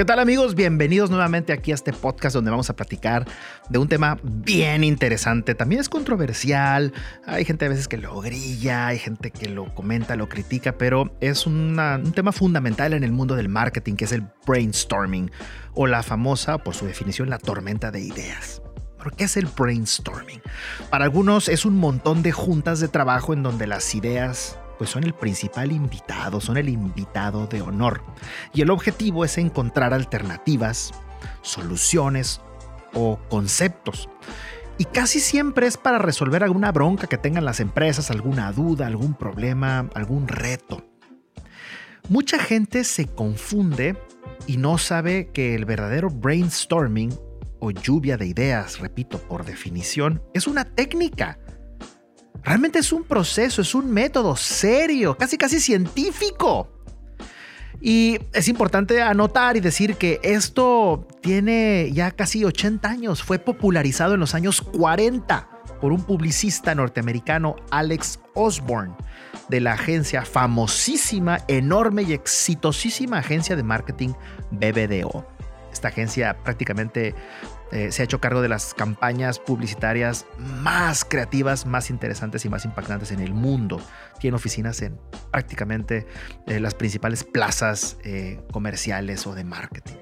¿Qué tal amigos? Bienvenidos nuevamente aquí a este podcast donde vamos a platicar de un tema bien interesante. También es controversial. Hay gente a veces que lo grilla, hay gente que lo comenta, lo critica, pero es un tema fundamental en el mundo del marketing que es el brainstorming o la famosa, por su definición, la tormenta de ideas. ¿Pero qué es el brainstorming? Para algunos es un montón de juntas de trabajo en donde las ideas pues son el principal invitado, son el invitado de honor. Y el objetivo es encontrar alternativas, soluciones o conceptos. Y casi siempre es para resolver alguna bronca que tengan las empresas, alguna duda, algún problema, algún reto. Mucha gente se confunde y no sabe que el verdadero brainstorming o lluvia de ideas, repito, por definición, es una técnica Realmente es un proceso, es un método serio, casi casi científico. Y es importante anotar y decir que esto tiene ya casi 80 años, fue popularizado en los años 40 por un publicista norteamericano, Alex Osborne, de la agencia famosísima, enorme y exitosísima agencia de marketing BBDO. Esta agencia prácticamente eh, se ha hecho cargo de las campañas publicitarias más creativas, más interesantes y más impactantes en el mundo. Tiene oficinas en prácticamente eh, las principales plazas eh, comerciales o de marketing.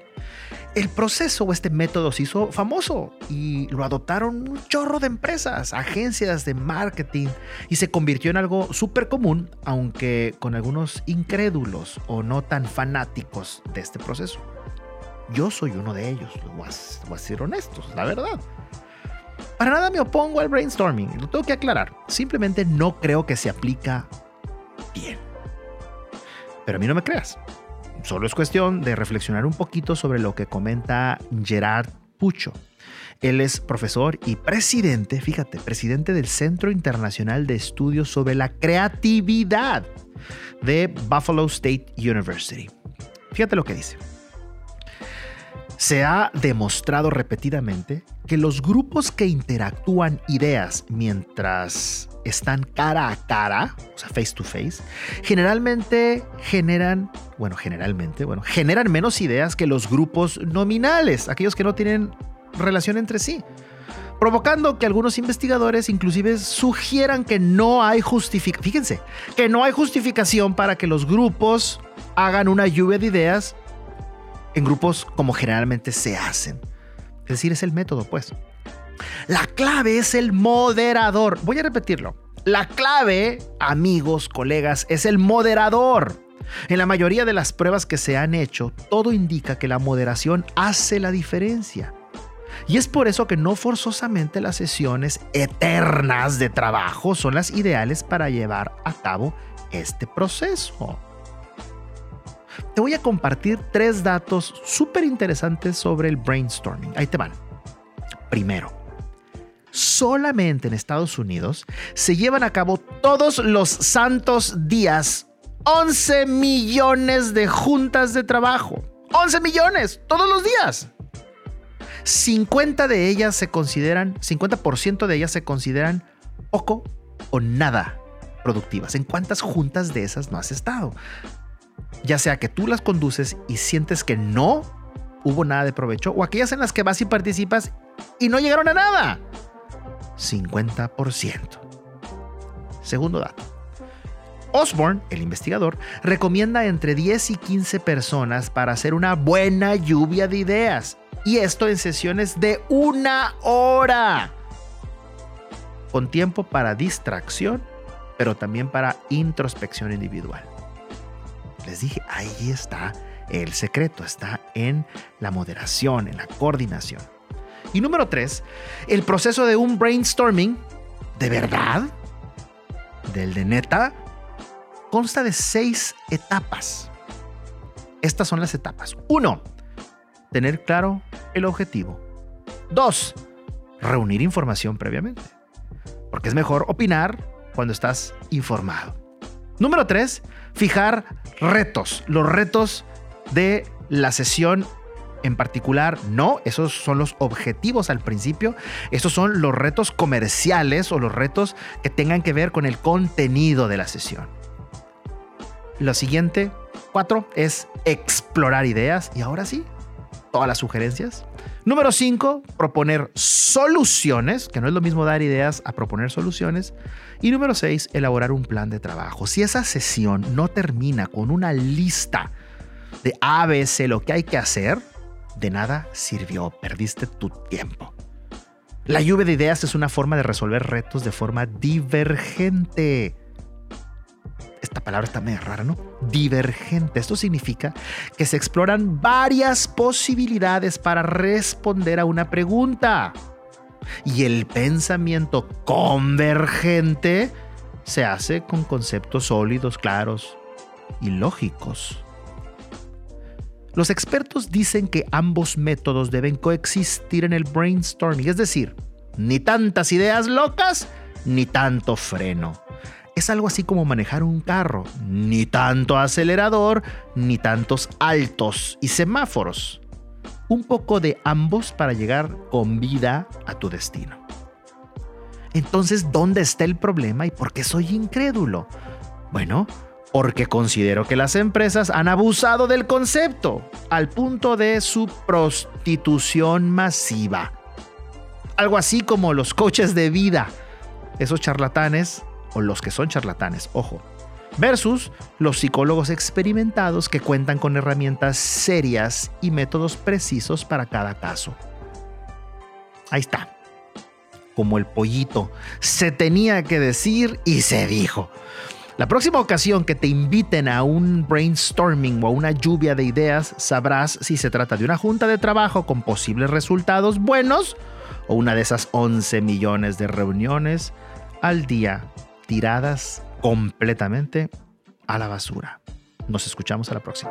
El proceso o este método se hizo famoso y lo adoptaron un chorro de empresas, agencias de marketing y se convirtió en algo súper común, aunque con algunos incrédulos o no tan fanáticos de este proceso. Yo soy uno de ellos, voy a, ser honestos, la verdad. Para nada me opongo al brainstorming, lo tengo que aclarar. Simplemente no creo que se aplica bien. Pero a mí no me creas. Solo es cuestión de reflexionar un poquito sobre lo que comenta Gerard Pucho. Él es profesor y presidente, fíjate, presidente del Centro Internacional de Estudios sobre la Creatividad de Buffalo State University. Fíjate lo que dice. Se ha demostrado repetidamente que los grupos que interactúan ideas mientras están cara a cara, o sea, face to face, generalmente generan, bueno, generalmente, bueno, generan menos ideas que los grupos nominales, aquellos que no tienen relación entre sí provocando que algunos investigadores inclusive sugieran que no hay justificación, fíjense, que no hay justificación para que los grupos hagan una lluvia de ideas en grupos como generalmente se hacen. Es decir, es el método, pues. La clave es el moderador. Voy a repetirlo. La clave, amigos, colegas, es el moderador. En la mayoría de las pruebas que se han hecho, todo indica que la moderación hace la diferencia. Y es por eso que no forzosamente las sesiones eternas de trabajo son las ideales para llevar a cabo este proceso te voy a compartir tres datos súper interesantes sobre el brainstorming. Ahí te van. Primero, solamente en Estados Unidos se llevan a cabo todos los santos días 11 millones de juntas de trabajo. 11 millones, todos los días. 50 de ellas se consideran, 50% de ellas se consideran poco o nada productivas. ¿En cuántas juntas de esas no has estado? Ya sea que tú las conduces y sientes que no hubo nada de provecho, o aquellas en las que vas y participas y no llegaron a nada. 50%. Segundo dato. Osborne, el investigador, recomienda entre 10 y 15 personas para hacer una buena lluvia de ideas. Y esto en sesiones de una hora. Con tiempo para distracción, pero también para introspección individual. Les dije, ahí está el secreto, está en la moderación, en la coordinación. Y número tres, el proceso de un brainstorming, de verdad, del de neta, consta de seis etapas. Estas son las etapas. Uno, tener claro el objetivo. Dos, reunir información previamente. Porque es mejor opinar cuando estás informado. Número tres, fijar retos. Los retos de la sesión en particular, no, esos son los objetivos al principio, esos son los retos comerciales o los retos que tengan que ver con el contenido de la sesión. Lo siguiente, cuatro, es explorar ideas y ahora sí, todas las sugerencias. Número 5, proponer soluciones, que no es lo mismo dar ideas a proponer soluciones. Y número 6, elaborar un plan de trabajo. Si esa sesión no termina con una lista de A, B, C, lo que hay que hacer, de nada sirvió, perdiste tu tiempo. La lluvia de ideas es una forma de resolver retos de forma divergente. Esta palabra está medio rara, ¿no? Divergente. Esto significa que se exploran varias posibilidades para responder a una pregunta. Y el pensamiento convergente se hace con conceptos sólidos, claros y lógicos. Los expertos dicen que ambos métodos deben coexistir en el brainstorming, es decir, ni tantas ideas locas ni tanto freno. Es algo así como manejar un carro, ni tanto acelerador ni tantos altos y semáforos. Un poco de ambos para llegar con vida a tu destino. Entonces, ¿dónde está el problema y por qué soy incrédulo? Bueno, porque considero que las empresas han abusado del concepto al punto de su prostitución masiva. Algo así como los coches de vida, esos charlatanes, o los que son charlatanes, ojo, versus los psicólogos experimentados que cuentan con herramientas serias y métodos precisos para cada caso. Ahí está. Como el pollito, se tenía que decir y se dijo. La próxima ocasión que te inviten a un brainstorming o a una lluvia de ideas, sabrás si se trata de una junta de trabajo con posibles resultados buenos o una de esas 11 millones de reuniones al día tiradas completamente a la basura. Nos escuchamos a la próxima.